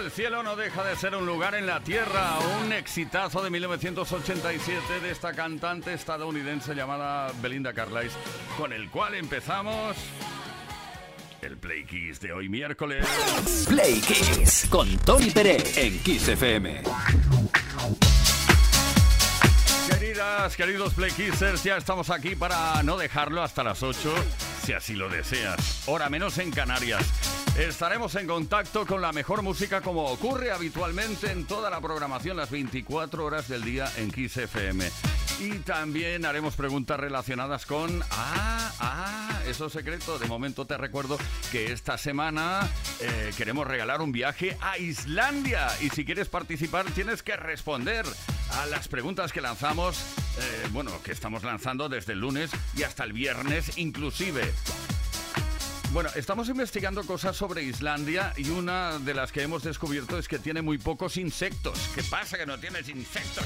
El cielo no deja de ser un lugar en la tierra, un exitazo de 1987 de esta cantante estadounidense llamada Belinda Carlisle, con el cual empezamos el Play Kiss de hoy miércoles. Play Kiss con Tony Pérez en Kiss FM. Queridas, queridos Play Kissers, ya estamos aquí para no dejarlo hasta las 8, si así lo deseas. Hora menos en Canarias. Estaremos en contacto con la mejor música como ocurre habitualmente en toda la programación las 24 horas del día en Kiss FM. Y también haremos preguntas relacionadas con... Ah, ah, eso es secreto. De momento te recuerdo que esta semana eh, queremos regalar un viaje a Islandia. Y si quieres participar tienes que responder a las preguntas que lanzamos, eh, bueno, que estamos lanzando desde el lunes y hasta el viernes inclusive. Bueno, estamos investigando cosas sobre Islandia y una de las que hemos descubierto es que tiene muy pocos insectos. ¿Qué pasa que no tienes insectos?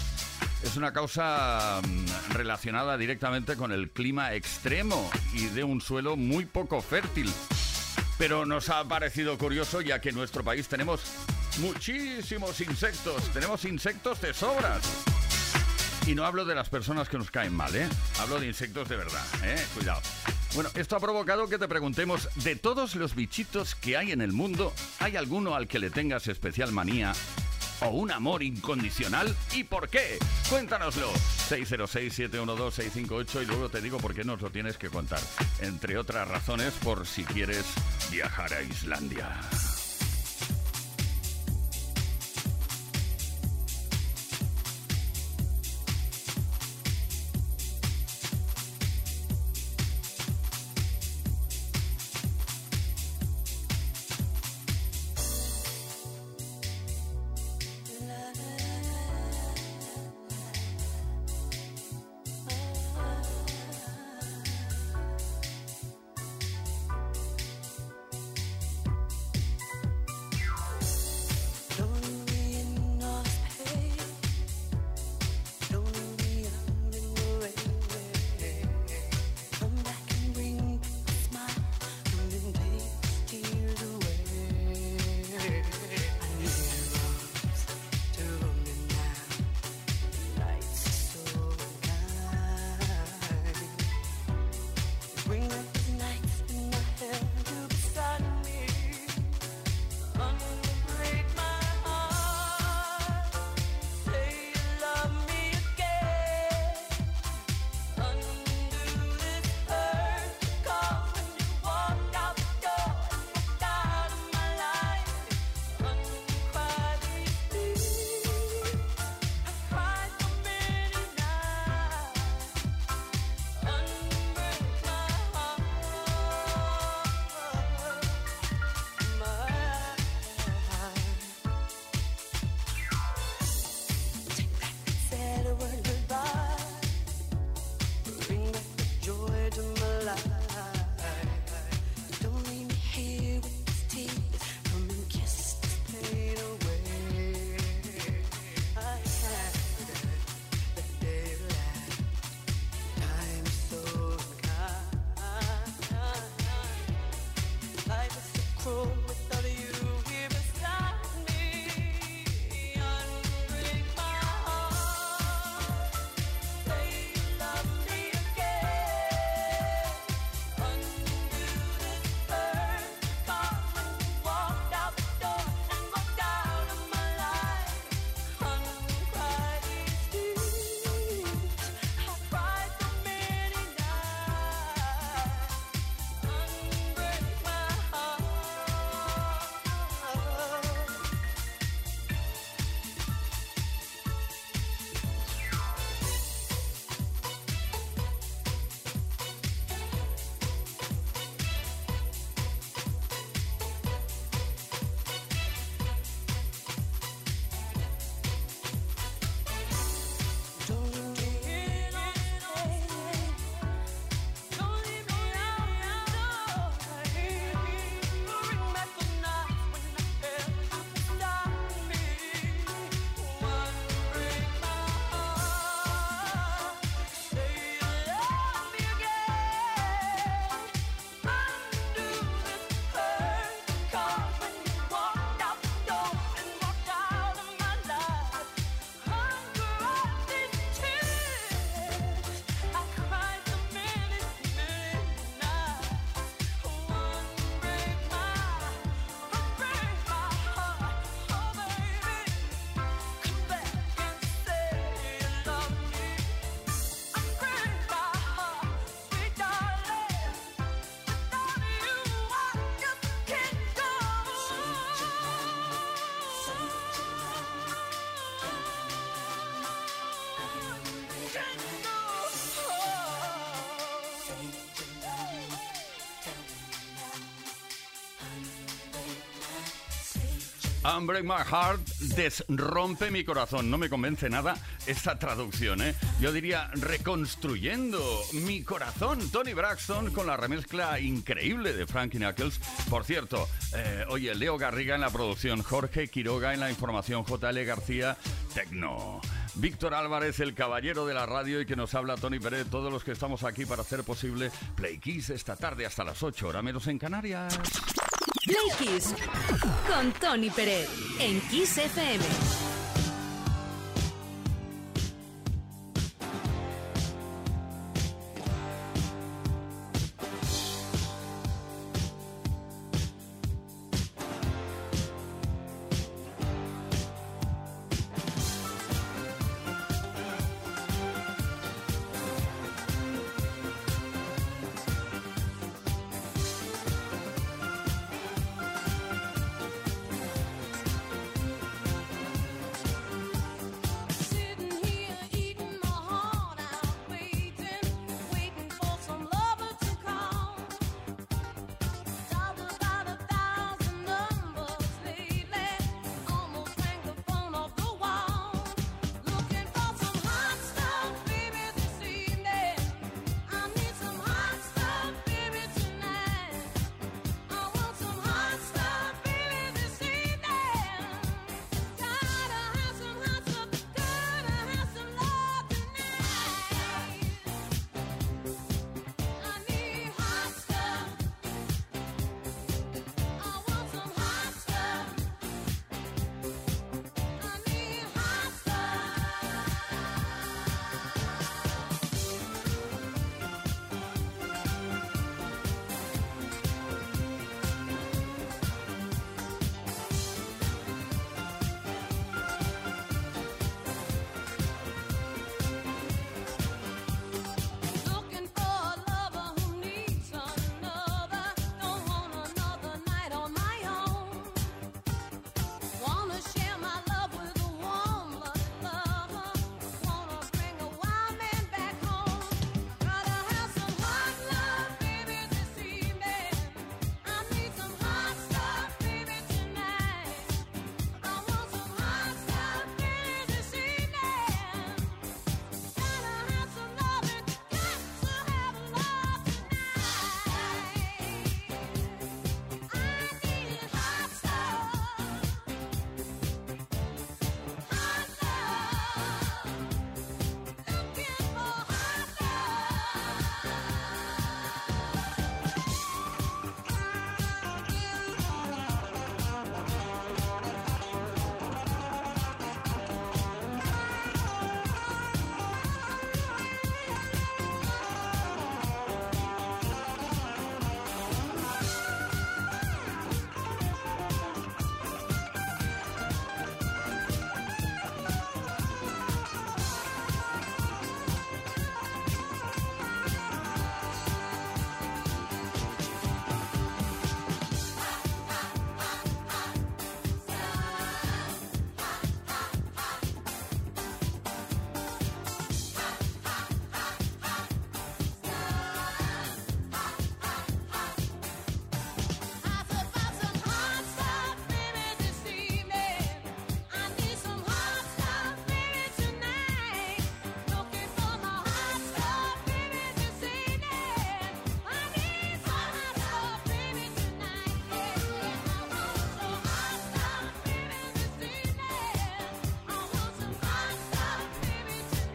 es una causa mm, relacionada directamente con el clima extremo y de un suelo muy poco fértil. Pero nos ha parecido curioso ya que en nuestro país tenemos muchísimos insectos, tenemos insectos de sobras. Y no hablo de las personas que nos caen mal, ¿eh? Hablo de insectos de verdad, ¿eh? Cuidado. Bueno, esto ha provocado que te preguntemos, de todos los bichitos que hay en el mundo, ¿hay alguno al que le tengas especial manía o un amor incondicional? ¿Y por qué? Cuéntanoslo. 606-712-658 y luego te digo por qué nos lo tienes que contar. Entre otras razones, por si quieres viajar a Islandia. Unbreak My Heart, desrompe mi corazón. No me convence nada esta traducción, ¿eh? Yo diría reconstruyendo mi corazón. Tony Braxton con la remezcla increíble de Frankie Knuckles. Por cierto, eh, oye, Leo Garriga en la producción, Jorge Quiroga en la información, JL García, Tecno. Víctor Álvarez, el caballero de la radio y que nos habla Tony Pérez, todos los que estamos aquí para hacer posible Play Kiss esta tarde hasta las 8, hora menos en Canarias. Play Kiss con Tony Pérez en Kiss FM.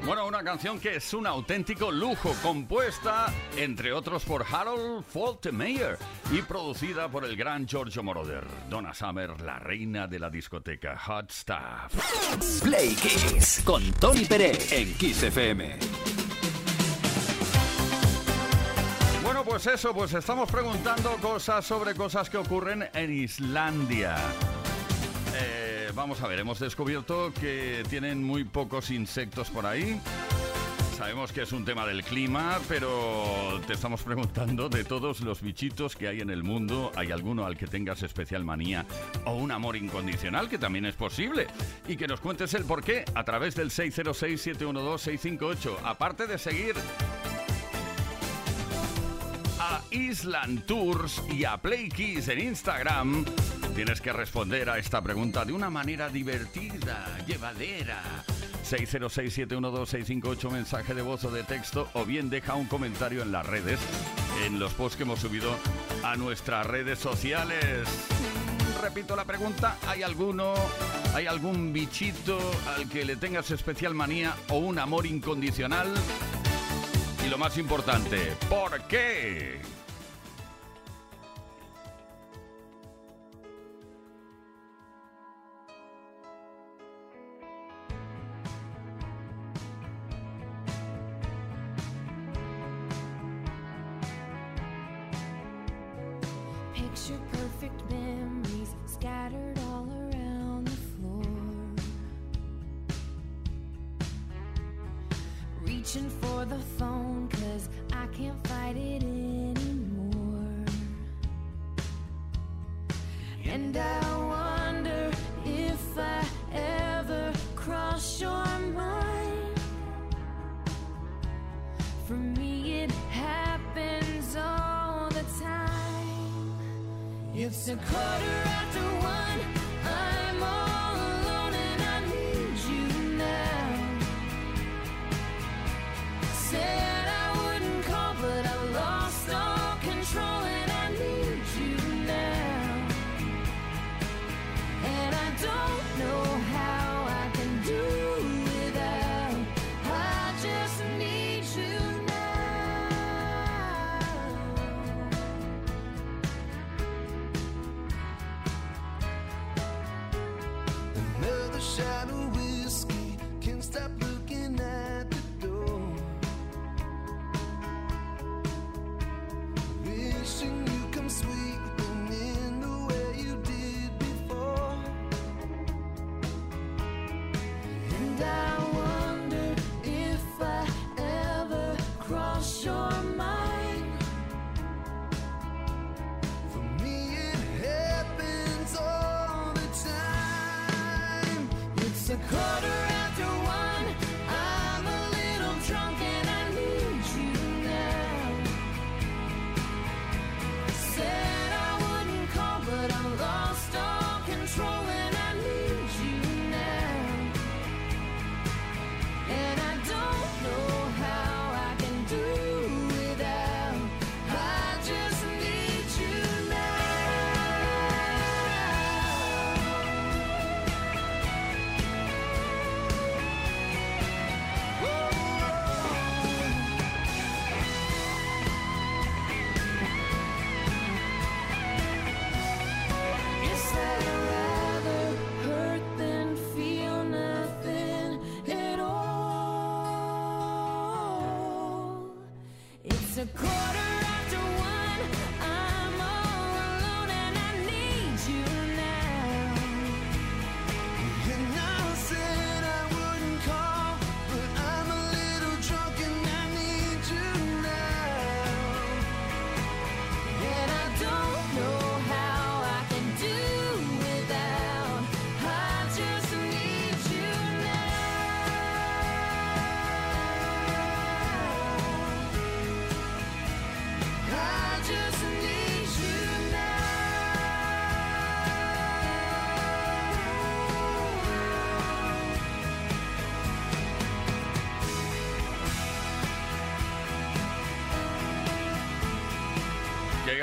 Bueno, una canción que es un auténtico lujo, compuesta, entre otros, por Harold Faltermeyer y producida por el gran Giorgio Moroder. Donna Summer, la reina de la discoteca Hot Stuff. Play Kiss con Tony Pérez en Kiss FM. Bueno, pues eso, pues estamos preguntando cosas sobre cosas que ocurren en Islandia. Vamos a ver, hemos descubierto que tienen muy pocos insectos por ahí. Sabemos que es un tema del clima, pero te estamos preguntando de todos los bichitos que hay en el mundo, ¿hay alguno al que tengas especial manía o un amor incondicional, que también es posible? Y que nos cuentes el por qué a través del 606-712-658. Aparte de seguir a Island Tours y a Play Kiss en Instagram, Tienes que responder a esta pregunta de una manera divertida, llevadera. 606-712-658, mensaje de voz o de texto, o bien deja un comentario en las redes, en los posts que hemos subido a nuestras redes sociales. Repito la pregunta, ¿hay alguno, hay algún bichito al que le tengas especial manía o un amor incondicional? Lo más importante, ¿por qué? And I wonder if I ever cross your mind. For me, it happens all the time. It's a quarter after one.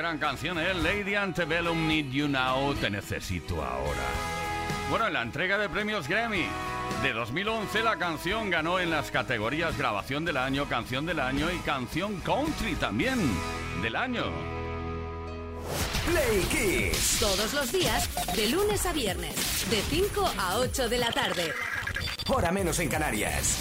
Gran canción, ¿eh? Lady Antebellum Need You Now, Te Necesito Ahora. Bueno, en la entrega de premios Grammy de 2011 la canción ganó en las categorías Grabación del Año, Canción del Año y Canción Country también del año. Play Kiss. Todos los días, de lunes a viernes, de 5 a 8 de la tarde. Hora menos en Canarias.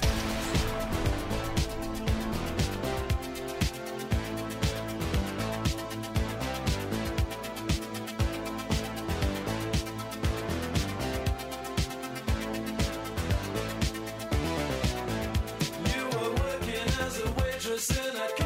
A waitress in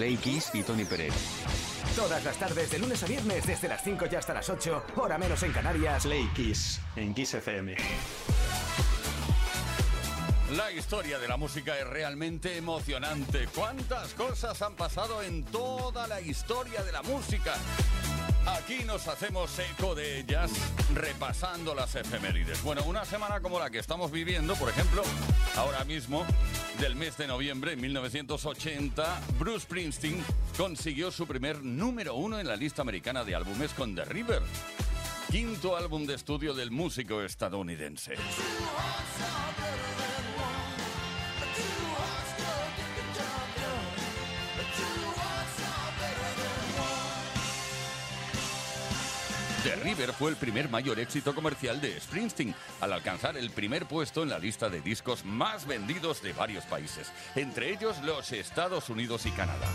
Play Kiss y Tony Pérez. Todas las tardes, de lunes a viernes, desde las 5 y hasta las 8, hora menos en Canarias. Play Kiss en Kiss FM. La historia de la música es realmente emocionante. ¿Cuántas cosas han pasado en toda la historia de la música? Aquí nos hacemos eco de ellas repasando las efemérides. Bueno, una semana como la que estamos viviendo, por ejemplo, ahora mismo, del mes de noviembre de 1980, Bruce Springsteen consiguió su primer número uno en la lista americana de álbumes con The River. Quinto álbum de estudio del músico estadounidense. The River fue el primer mayor éxito comercial de Springsteen, al alcanzar el primer puesto en la lista de discos más vendidos de varios países, entre ellos los Estados Unidos y Canadá.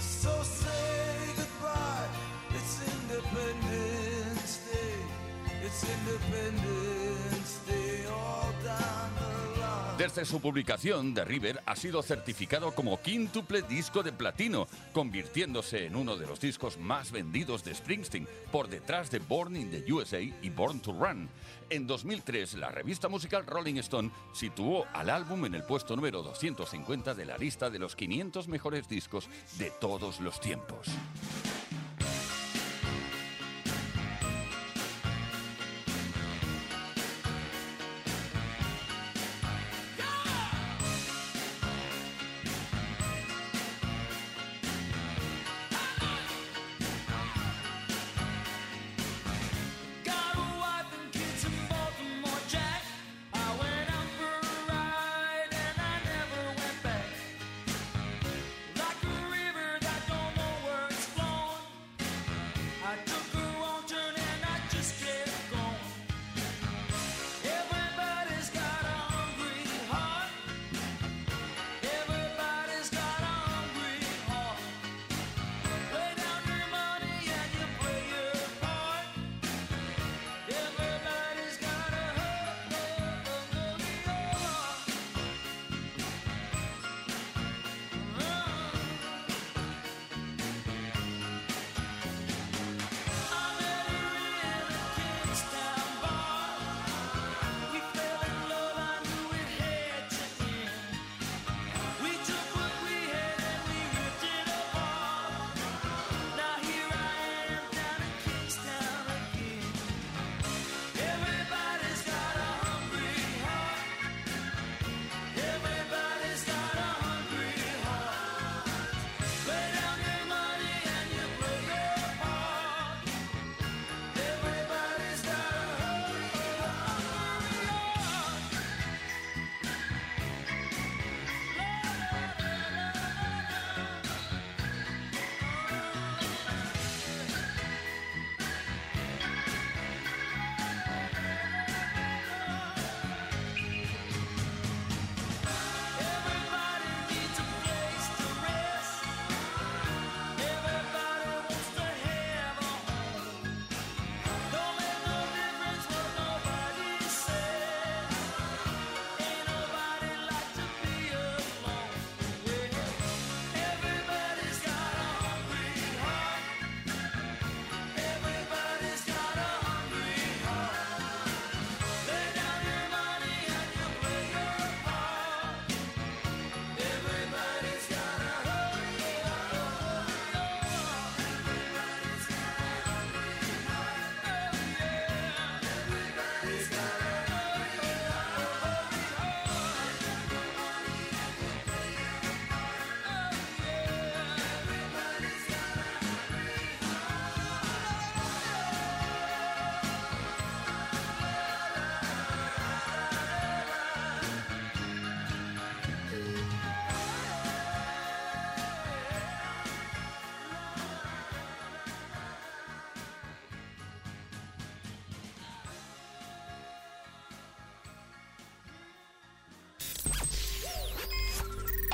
Desde su publicación, The River ha sido certificado como quíntuple disco de platino, convirtiéndose en uno de los discos más vendidos de Springsteen, por detrás de Born in the USA y Born to Run. En 2003, la revista musical Rolling Stone situó al álbum en el puesto número 250 de la lista de los 500 mejores discos de todos los tiempos.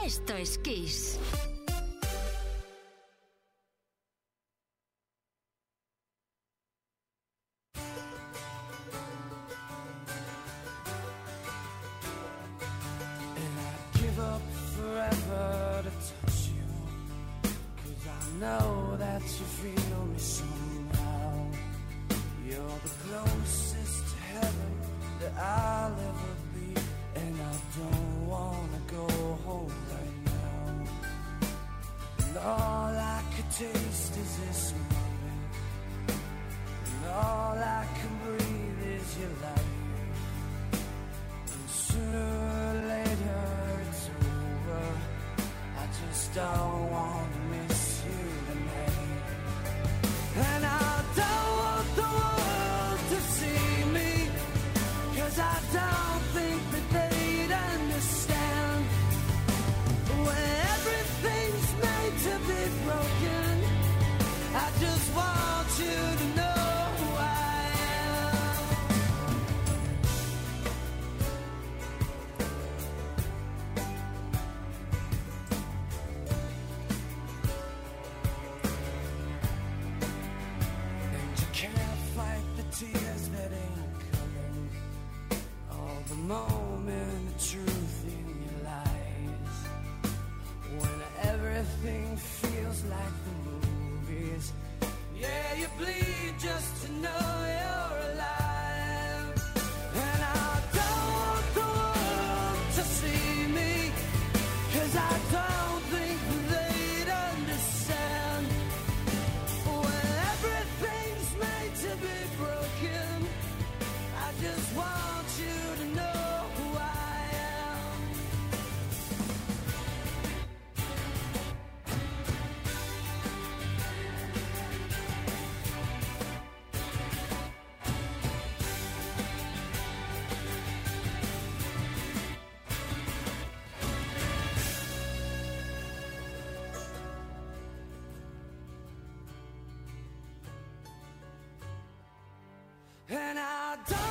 Esto es Kiss. is this moment, and all I can breathe is your life. And sooner or later it's over. I just don't want. And I don't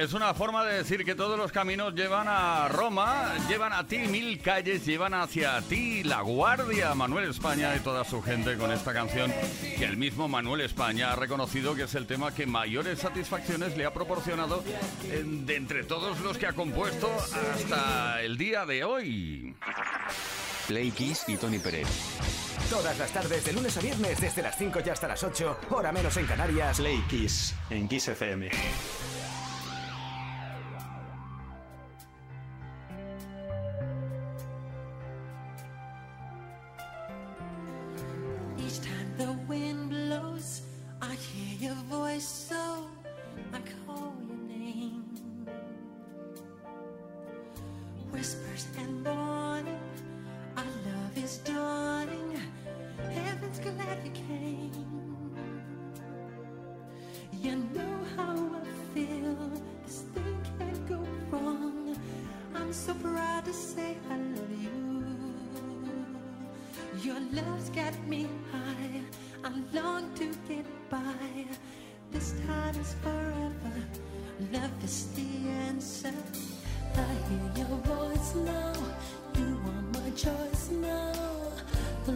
Es una forma de decir que todos los caminos llevan a Roma, llevan a ti mil calles, llevan hacia ti la guardia. Manuel España y toda su gente con esta canción que el mismo Manuel España ha reconocido que es el tema que mayores satisfacciones le ha proporcionado eh, de entre todos los que ha compuesto hasta el día de hoy. Play Kiss y Tony Pérez. Todas las tardes, de lunes a viernes, desde las 5 y hasta las 8, hora menos en Canarias. Play Kiss en Kiss FM. Love's got me high. I long to get by. This time is forever. Love is the answer. I hear your voice now. You are my choice now. The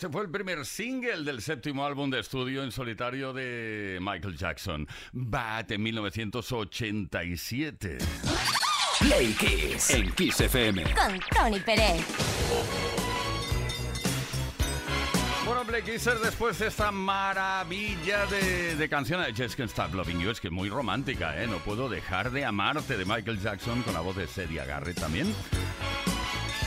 Este fue el primer single del séptimo álbum de estudio en solitario de Michael Jackson, Bad, en 1987. Play Kiss en Kiss FM. Con Tony Pérez. Bueno, Black Kisser, después de esta maravilla de, de canción de Just Can't Stop Loving You, es que es muy romántica, ¿eh? No puedo dejar de amarte de Michael Jackson con la voz de Celia Garrett también.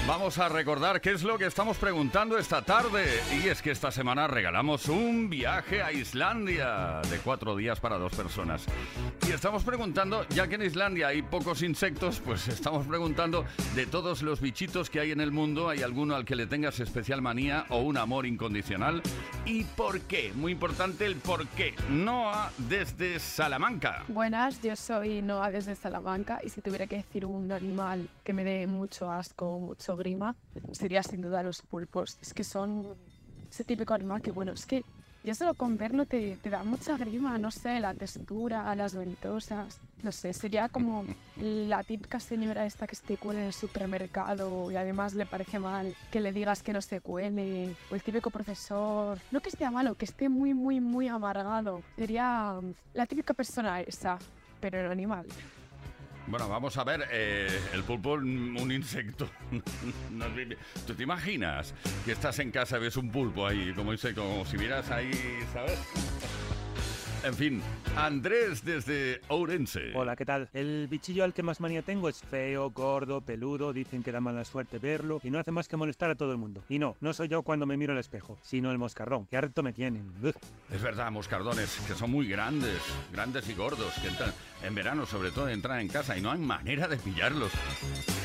Vamos a recordar qué es lo que estamos preguntando esta tarde. Y es que esta semana regalamos un viaje a Islandia de cuatro días para dos personas. Y estamos preguntando, ya que en Islandia hay pocos insectos, pues estamos preguntando de todos los bichitos que hay en el mundo, ¿hay alguno al que le tengas especial manía o un amor incondicional? ¿Y por qué? Muy importante el por qué. Noah desde Salamanca. Buenas, yo soy Noa desde Salamanca y si tuviera que decir un animal que me dé mucho asco, mucho grima, sería sin duda los pulpos. Es que son ese típico animal que, bueno, es que ya solo con verlo te, te da mucha grima, no sé, la textura, las ventosas, no sé, sería como la típica señora esta que se cuele en el supermercado y además le parece mal que le digas que no se cuele, o el típico profesor, no que esté malo, que esté muy, muy, muy amargado. Sería la típica persona esa, pero el animal. Bueno, vamos a ver, eh, el pulpo, mm, un insecto. ¿Tú te imaginas que estás en casa y ves un pulpo ahí, como, dice, como si miras ahí, ¿sabes? En fin, Andrés desde Ourense. Hola, ¿qué tal? El bichillo al que más manía tengo es feo, gordo, peludo, dicen que da mala suerte verlo y no hace más que molestar a todo el mundo. Y no, no soy yo cuando me miro al espejo, sino el moscardón, que harto me tienen. Es verdad, moscardones, que son muy grandes, grandes y gordos, que entran, en verano sobre todo, entran en casa y no hay manera de pillarlos.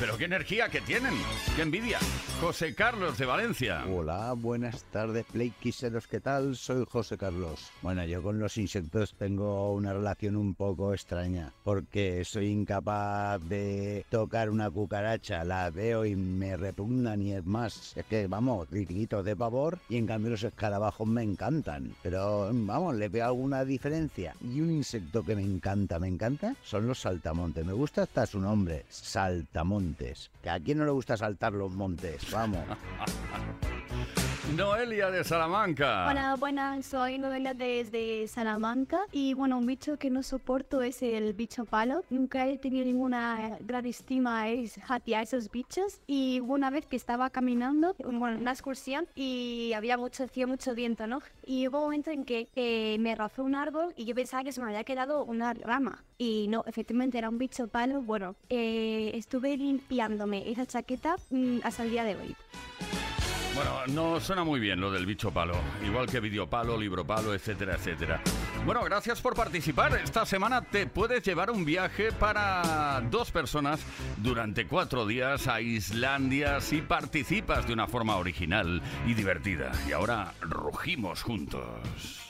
Pero qué energía que tienen, qué envidia. José Carlos de Valencia. Hola, buenas tardes, Play Kisseros, ¿qué tal? Soy José Carlos. Bueno, yo con los insectos tengo una relación un poco extraña, porque soy incapaz de tocar una cucaracha, la veo y me repugnan y es más, es que vamos, grititos de pavor y en cambio los escarabajos me encantan, pero vamos, le veo alguna diferencia. Y un insecto que me encanta, me encanta, son los saltamontes. Me gusta hasta su nombre, saltamontes. Que a quién no le gusta saltar los montes, vamos. Noelia de Salamanca. Hola, buenas, soy Noelia desde Salamanca y bueno, un bicho que no soporto es el bicho palo. Nunca he tenido ninguna gran estima es- hacia esos bichos y una vez que estaba caminando, bueno, en una excursión y había mucho, hacía mucho viento, ¿no? Y hubo un momento en que eh, me rozó un árbol y yo pensaba que se me había quedado una rama y no, efectivamente era un bicho palo. Bueno, eh, estuve limpiándome esa chaqueta mm, hasta el día de hoy. Bueno, no suena muy bien lo del bicho palo, igual que videopalo, libro palo, etcétera, etcétera. Bueno, gracias por participar. Esta semana te puedes llevar un viaje para dos personas durante cuatro días a Islandia si participas de una forma original y divertida. Y ahora rugimos juntos.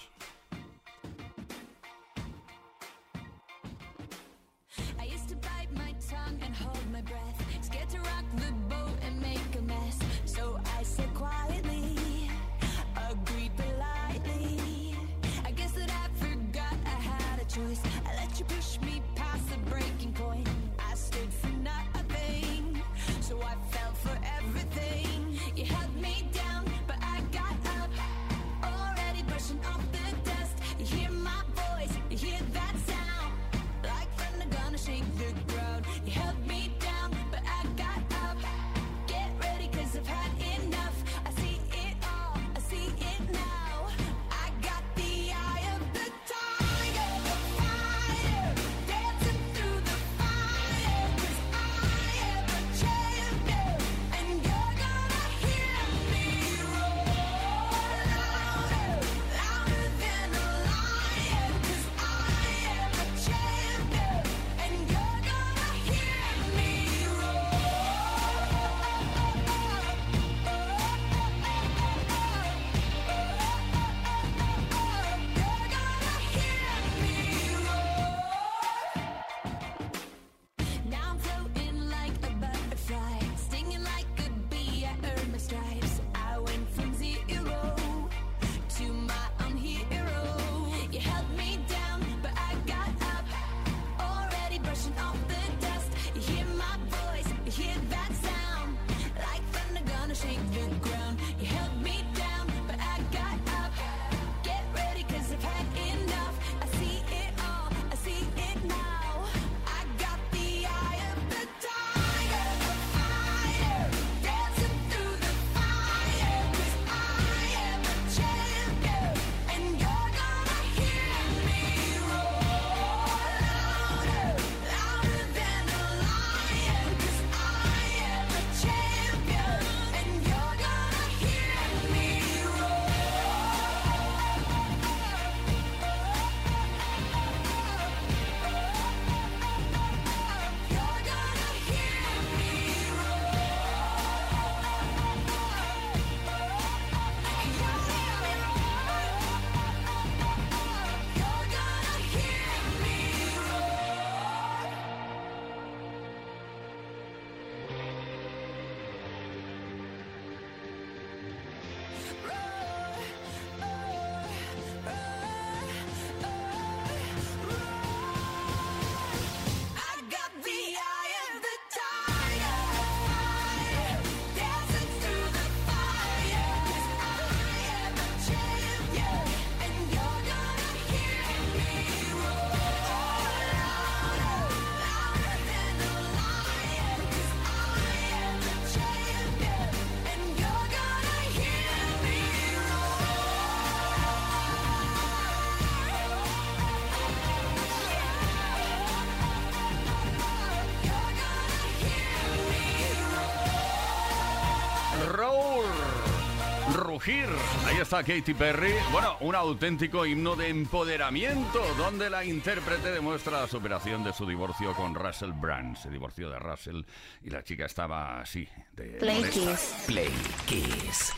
Rugir. Ahí está Katy Perry. Bueno, un auténtico himno de empoderamiento, donde la intérprete demuestra la superación de su divorcio con Russell Brand. Se divorció de Russell y la chica estaba así. De Play molesta. Kiss. Play Kiss.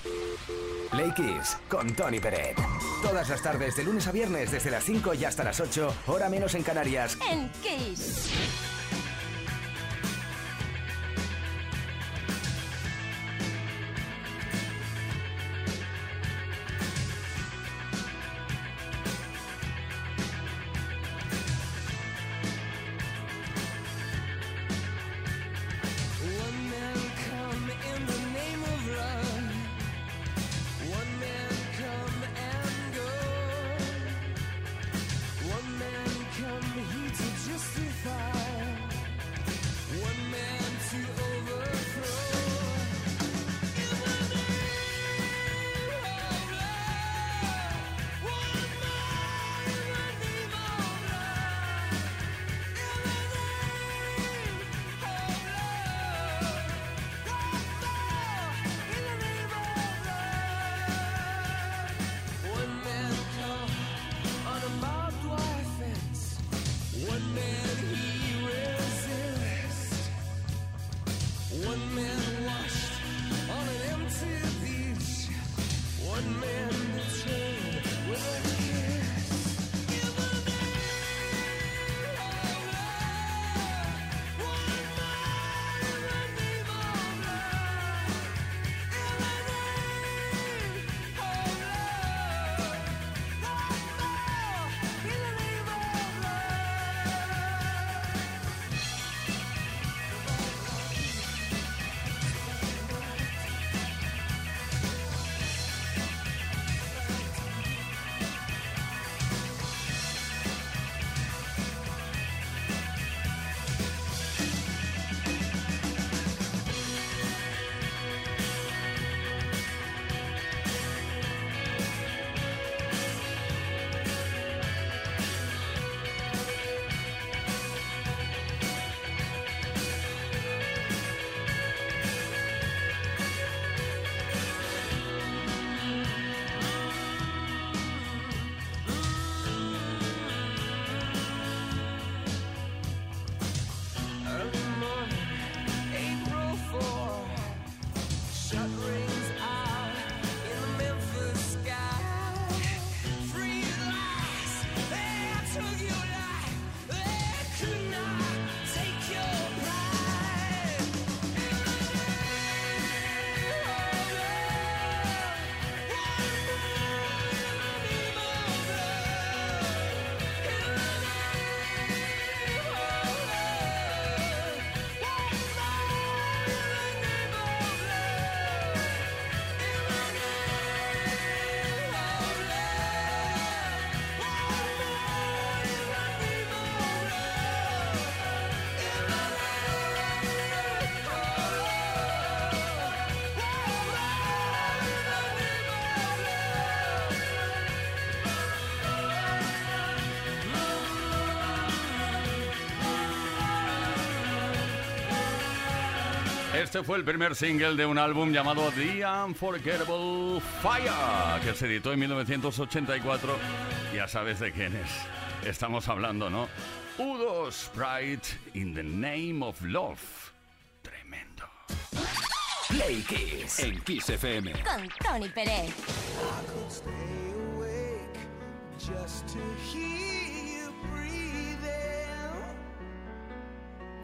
Play Kiss con Tony Peret. Todas las tardes, de lunes a viernes, desde las 5 y hasta las 8, hora menos en Canarias. En Kiss. Este fue el primer single de un álbum llamado The Unforgettable Fire, que se editó en 1984. Ya sabes de quién es. Estamos hablando, ¿no? Udo Sprite in the Name of Love. Play Kiss en Kiss FM. Con Tony Pérez. stay awake just to hear you breathing.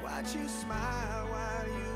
Watch you smile while you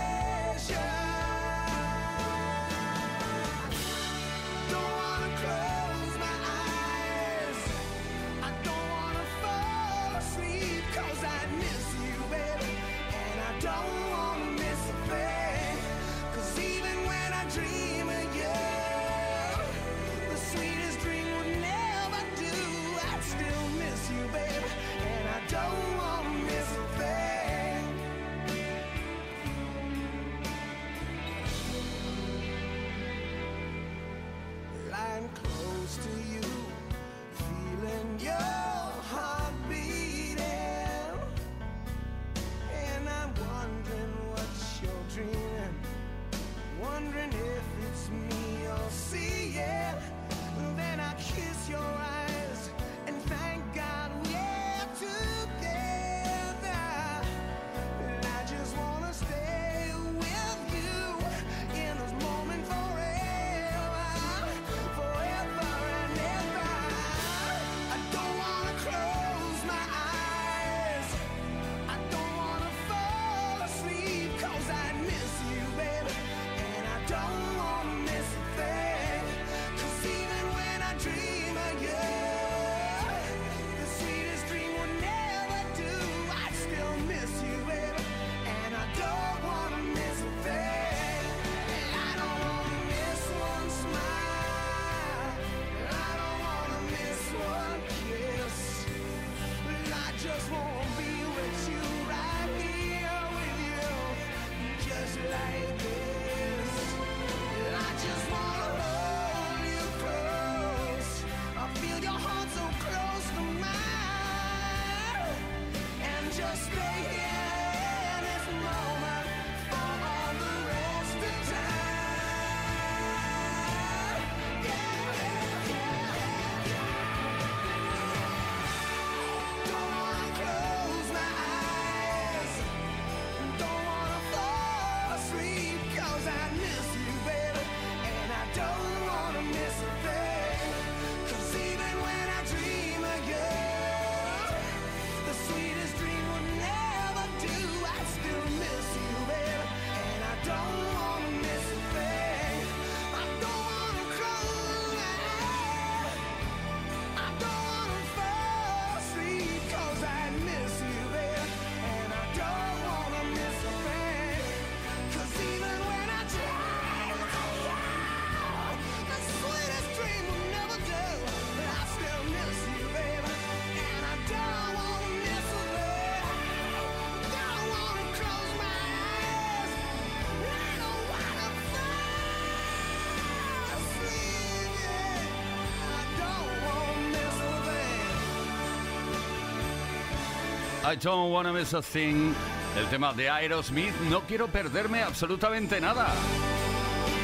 I don't wanna miss a thing. El tema de Aerosmith, no quiero perderme absolutamente nada.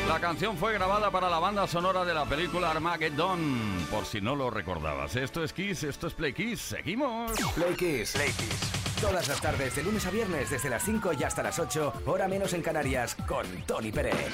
La canción fue grabada para la banda sonora de la película Armageddon, por si no lo recordabas. Esto es Kiss, esto es Play Kiss. Seguimos. Play Kiss. Todas las tardes, de lunes a viernes, desde las 5 y hasta las 8, hora menos en Canarias, con Tony Pérez.